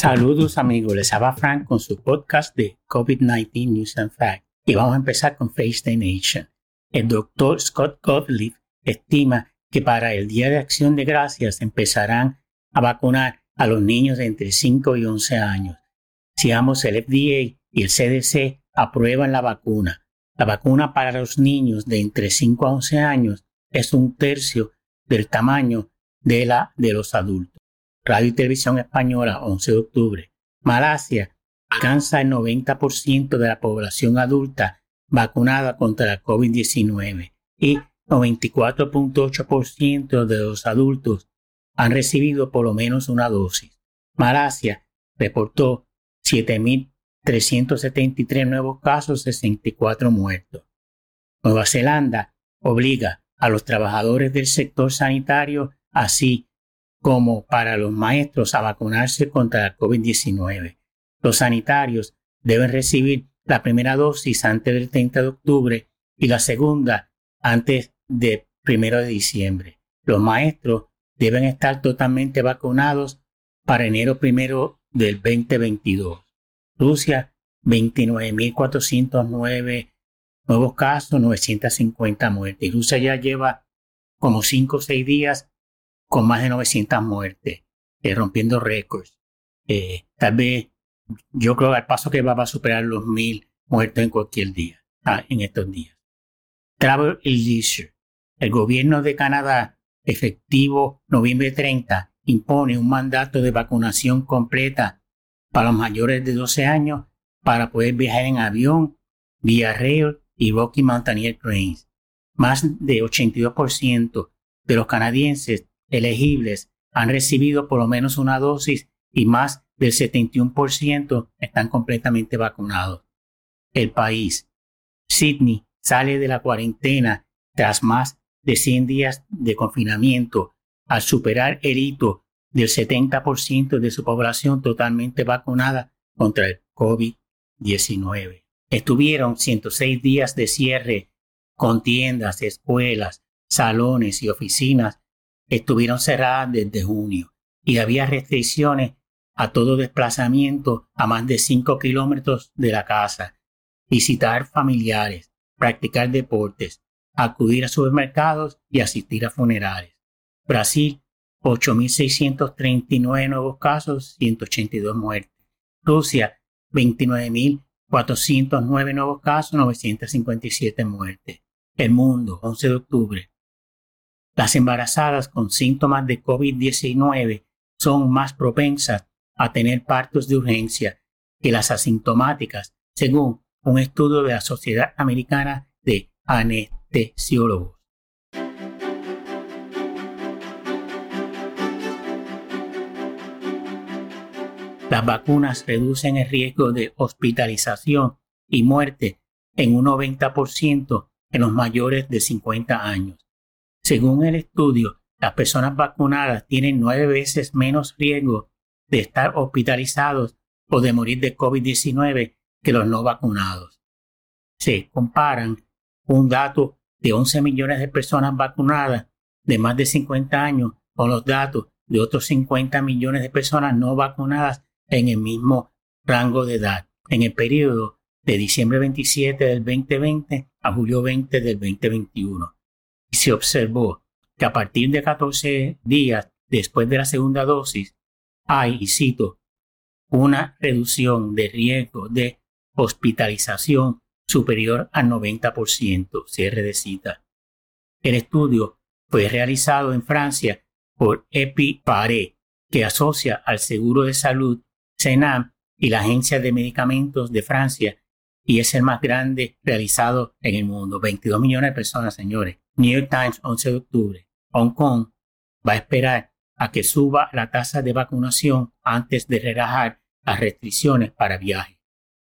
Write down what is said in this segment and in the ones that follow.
Saludos amigos, les habla Frank con su podcast de COVID-19 News and Facts y vamos a empezar con Face the Nation. El doctor Scott Gottlieb estima que para el Día de Acción de Gracias empezarán a vacunar a los niños de entre 5 y 11 años. Si ambos el FDA y el CDC aprueban la vacuna, la vacuna para los niños de entre 5 a 11 años es un tercio del tamaño de la de los adultos. Radio y Televisión Española, 11 de octubre. Malasia alcanza el 90% de la población adulta vacunada contra la COVID-19 y 94.8% de los adultos han recibido por lo menos una dosis. Malasia reportó 7.373 nuevos casos, 64 muertos. Nueva Zelanda obliga a los trabajadores del sector sanitario, así como para los maestros, a vacunarse contra la COVID-19. Los sanitarios deben recibir la primera dosis antes del 30 de octubre y la segunda antes del 1 de diciembre. Los maestros deben estar totalmente vacunados para enero primero del 2022. Rusia, 29.409 nuevos casos, 950 muertes. Rusia ya lleva como 5 o 6 días con más de 900 muertes, eh, rompiendo récords. Eh, tal vez, yo creo al paso que va, a superar los 1.000 muertos en cualquier día, ah, en estos días. Travel Leisure. El gobierno de Canadá, efectivo noviembre 30, impone un mandato de vacunación completa para los mayores de 12 años para poder viajar en avión, vía rail y Rocky Mountaineer Trains. Más de 82% de los canadienses elegibles han recibido por lo menos una dosis y más del 71% están completamente vacunados. El país. Sydney sale de la cuarentena tras más de 100 días de confinamiento al superar el hito del 70% de su población totalmente vacunada contra el COVID-19. Estuvieron 106 días de cierre con tiendas, escuelas, salones y oficinas estuvieron cerradas desde junio y había restricciones a todo desplazamiento a más de 5 kilómetros de la casa, visitar familiares, practicar deportes, acudir a supermercados y asistir a funerales. Brasil, 8.639 nuevos casos, 182 muertes. Rusia, 29.409 nuevos casos, 957 muertes. El mundo, 11 de octubre. Las embarazadas con síntomas de COVID-19 son más propensas a tener partos de urgencia que las asintomáticas, según un estudio de la Sociedad Americana de Anestesiólogos. Las vacunas reducen el riesgo de hospitalización y muerte en un 90% en los mayores de 50 años. Según el estudio, las personas vacunadas tienen nueve veces menos riesgo de estar hospitalizados o de morir de COVID-19 que los no vacunados. Se comparan un dato de 11 millones de personas vacunadas de más de 50 años con los datos de otros 50 millones de personas no vacunadas en el mismo rango de edad en el periodo de diciembre 27 del 2020 a julio 20 del 2021. Y se observó que a partir de 14 días después de la segunda dosis hay, y cito, una reducción de riesgo de hospitalización superior al 90%, cierre de cita. El estudio fue realizado en Francia por EpiPare, que asocia al Seguro de Salud CENAM y la Agencia de Medicamentos de Francia y es el más grande realizado en el mundo. 22 millones de personas, señores. New York Times, 11 de octubre. Hong Kong va a esperar a que suba la tasa de vacunación antes de relajar las restricciones para viajes.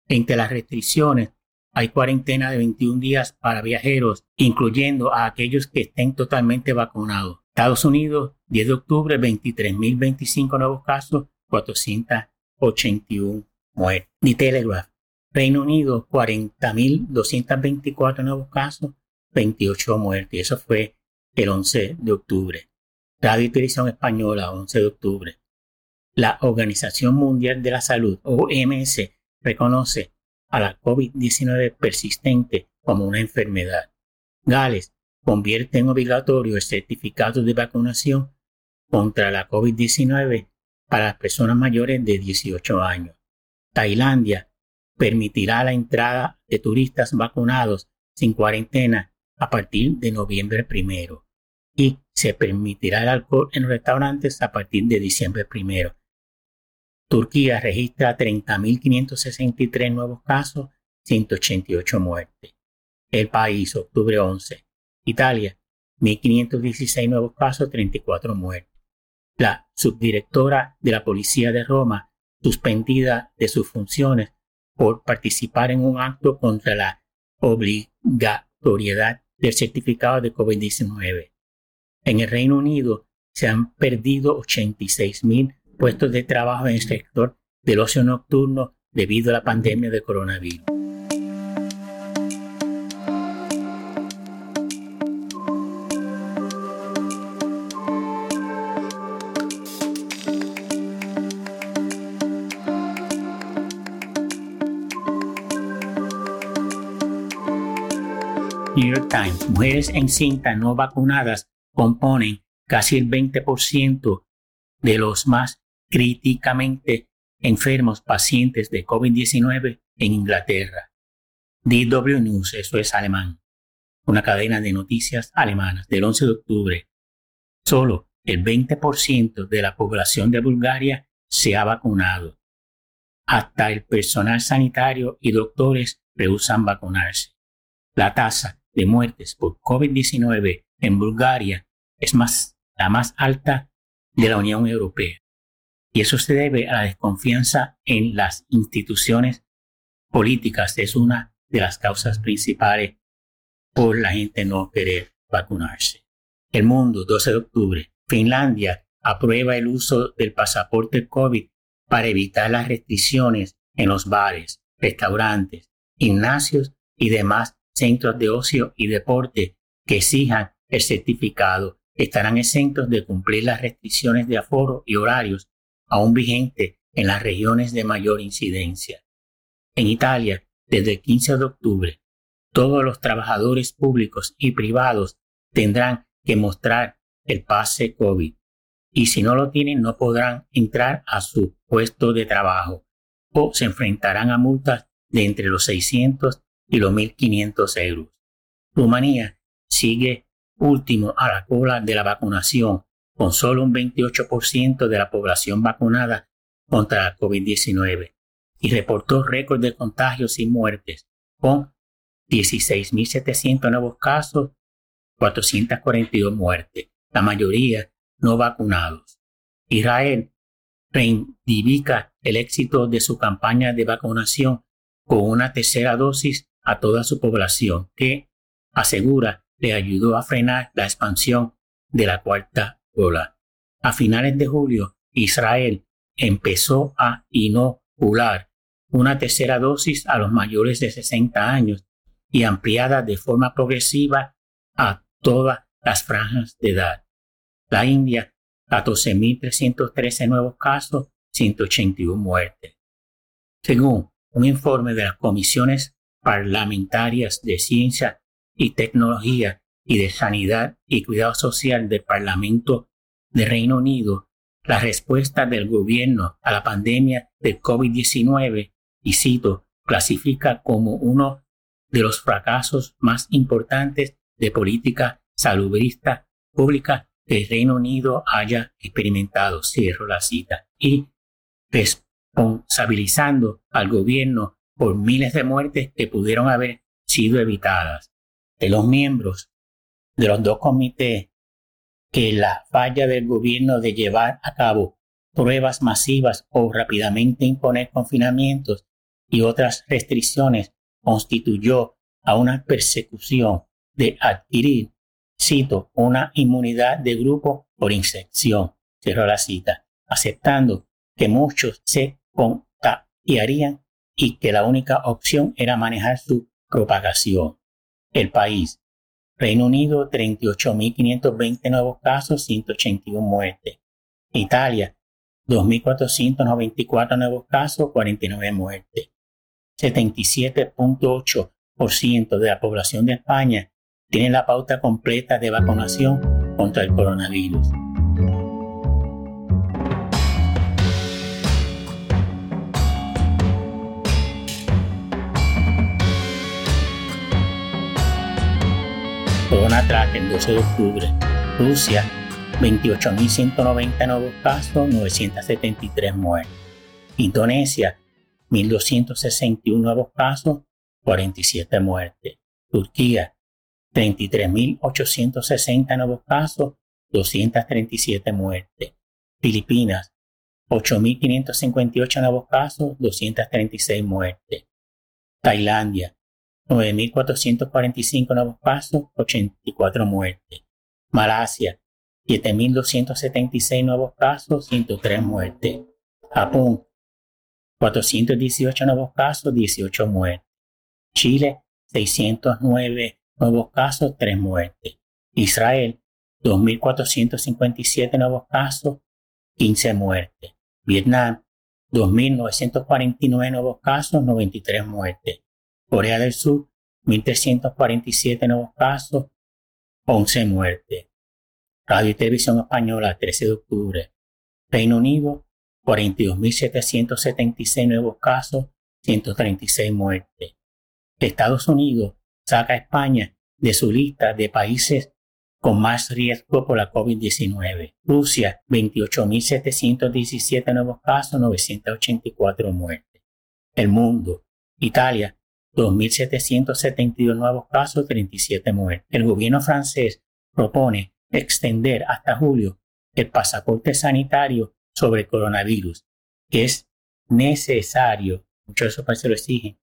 Entre las restricciones hay cuarentena de 21 días para viajeros, incluyendo a aquellos que estén totalmente vacunados. Estados Unidos, 10 de octubre, 23.025 nuevos casos, 400 81 muertes. Ni Telegraph. Reino Unido, 40.224 nuevos casos, 28 muertes. Eso fue el 11 de octubre. Radio y Televisión Española, 11 de octubre. La Organización Mundial de la Salud, OMS, reconoce a la COVID-19 persistente como una enfermedad. Gales convierte en obligatorio el certificado de vacunación contra la COVID-19 para las personas mayores de 18 años. Tailandia permitirá la entrada de turistas vacunados sin cuarentena a partir de noviembre primero y se permitirá el alcohol en restaurantes a partir de diciembre primero. Turquía registra 30.563 nuevos casos, 188 muertes. El país, octubre 11. Italia, 1.516 nuevos casos, 34 muertes. La subdirectora de la Policía de Roma, suspendida de sus funciones por participar en un acto contra la obligatoriedad del certificado de COVID-19. En el Reino Unido se han perdido 86.000 puestos de trabajo en el sector del ocio nocturno debido a la pandemia de coronavirus. New York Times, mujeres en cinta no vacunadas componen casi el 20% de los más críticamente enfermos pacientes de COVID-19 en Inglaterra. DW News, eso es alemán, una cadena de noticias alemanas del 11 de octubre. Solo el 20% de la población de Bulgaria se ha vacunado. Hasta el personal sanitario y doctores rehusan vacunarse. La tasa de muertes por COVID-19 en Bulgaria es más, la más alta de la Unión Europea. Y eso se debe a la desconfianza en las instituciones políticas. Es una de las causas principales por la gente no querer vacunarse. El mundo, 12 de octubre. Finlandia aprueba el uso del pasaporte COVID para evitar las restricciones en los bares, restaurantes, gimnasios y demás centros de ocio y deporte que exijan el certificado estarán exentos de cumplir las restricciones de aforo y horarios aún vigentes en las regiones de mayor incidencia. En Italia, desde el 15 de octubre, todos los trabajadores públicos y privados tendrán que mostrar el pase COVID y si no lo tienen no podrán entrar a su puesto de trabajo o se enfrentarán a multas de entre los 600 y los 1.500 euros. Rumanía sigue último a la cola de la vacunación, con solo un 28% de la población vacunada contra la COVID-19, y reportó récord de contagios y muertes, con 16.700 nuevos casos, 442 muertes, la mayoría no vacunados. Israel reivindica el éxito de su campaña de vacunación con una tercera dosis a toda su población que asegura le ayudó a frenar la expansión de la cuarta ola. A finales de julio, Israel empezó a inocular una tercera dosis a los mayores de 60 años y ampliada de forma progresiva a todas las franjas de edad. La India, 14.313 nuevos casos, 181 muertes. Según un informe de las comisiones parlamentarias de ciencia y tecnología y de sanidad y cuidado social del Parlamento de Reino Unido, la respuesta del gobierno a la pandemia de COVID-19, y cito, clasifica como uno de los fracasos más importantes de política salubrista pública que el Reino Unido haya experimentado, cierro la cita, y responsabilizando al gobierno por miles de muertes que pudieron haber sido evitadas. De los miembros de los dos comités que la falla del gobierno de llevar a cabo pruebas masivas o rápidamente imponer confinamientos y otras restricciones constituyó a una persecución de adquirir, cito, una inmunidad de grupo por infección, cerró la cita, aceptando que muchos se contagiarían y que la única opción era manejar su propagación. El país. Reino Unido, 38.520 nuevos casos, 181 muertes. Italia, 2.494 nuevos casos, 49 muertes. 77.8% de la población de España tiene la pauta completa de vacunación contra el coronavirus. Track el 12 de octubre. Rusia 28.190 nuevos casos, 973 muertes. Indonesia, 1.261 nuevos casos, 47 muertes. Turquía, 33.860 nuevos casos, 237 muertes. Filipinas, 8.558 nuevos casos, 236 muertes. Tailandia, 9.445 nuevos casos, 84 muertes. Malasia, 7.276 nuevos casos, 103 muertes. Japón, 418 nuevos casos, 18 muertes. Chile, 609 nuevos casos, 3 muertes. Israel, 2.457 nuevos casos, 15 muertes. Vietnam, 2.949 nuevos casos, 93 muertes. Corea del Sur, 1.347 nuevos casos, 11 muertes. Radio y Televisión Española, 13 de octubre. Reino Unido, 42.776 nuevos casos, 136 muertes. Estados Unidos saca a España de su lista de países con más riesgo por la COVID-19. Rusia, 28.717 nuevos casos, 984 muertes. El mundo, Italia, 2.772 nuevos casos, 37 muertes. El gobierno francés propone extender hasta julio el pasaporte sanitario sobre coronavirus, que es necesario, muchos países lo exigen,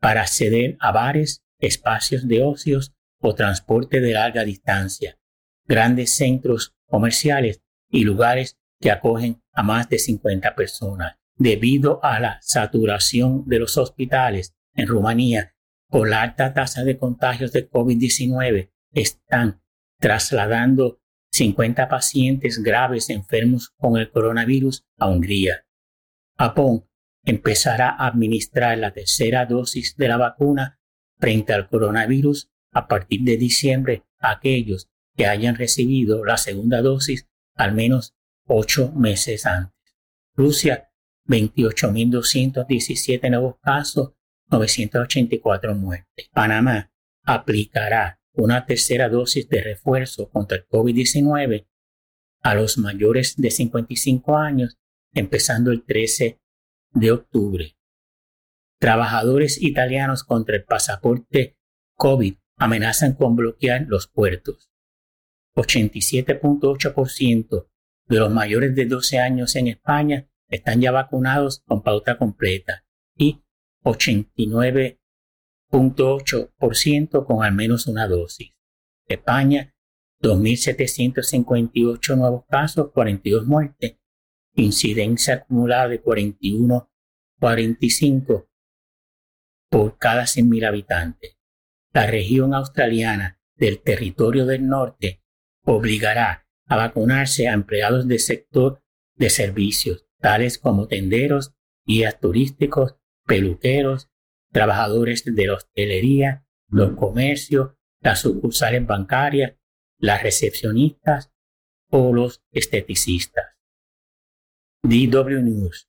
para acceder a bares, espacios de ocios o transporte de larga distancia, grandes centros comerciales y lugares que acogen a más de 50 personas. Debido a la saturación de los hospitales en Rumanía por la alta tasa de contagios de COVID-19, están trasladando 50 pacientes graves enfermos con el coronavirus a Hungría. Japón empezará a administrar la tercera dosis de la vacuna frente al coronavirus a partir de diciembre a aquellos que hayan recibido la segunda dosis al menos ocho meses antes. Rusia, 28.217 nuevos casos, 984 muertes. Panamá aplicará una tercera dosis de refuerzo contra el COVID-19 a los mayores de 55 años, empezando el 13 de octubre. Trabajadores italianos contra el pasaporte COVID amenazan con bloquear los puertos. 87.8% de los mayores de 12 años en España están ya vacunados con pauta completa y 89 ciento con al menos una dosis. España, 2.758 nuevos casos, 42 muertes, incidencia acumulada de 41,45 por cada 100.000 habitantes. La región australiana del territorio del norte obligará a vacunarse a empleados del sector de servicios, tales como tenderos, guías turísticos, peluqueros, trabajadores de la hostelería, los comercios, las sucursales bancarias, las recepcionistas o los esteticistas. DW News.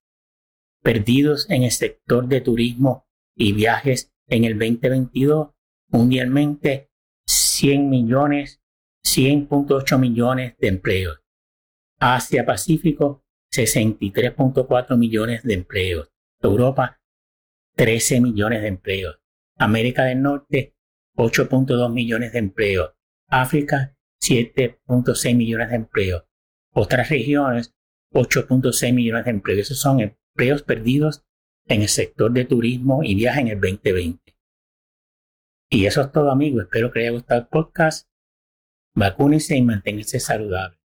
Perdidos en el sector de turismo y viajes en el 2022, mundialmente 100 millones, 100.8 millones de empleos. Asia Pacífico, 63.4 millones de empleos. Europa, 13 millones de empleos. América del Norte, 8.2 millones de empleos. África, 7.6 millones de empleos. Otras regiones, 8.6 millones de empleos. Esos son empleos perdidos en el sector de turismo y viaje en el 2020. Y eso es todo, amigos. Espero que les haya gustado el podcast. Vacúnense y manténganse saludables.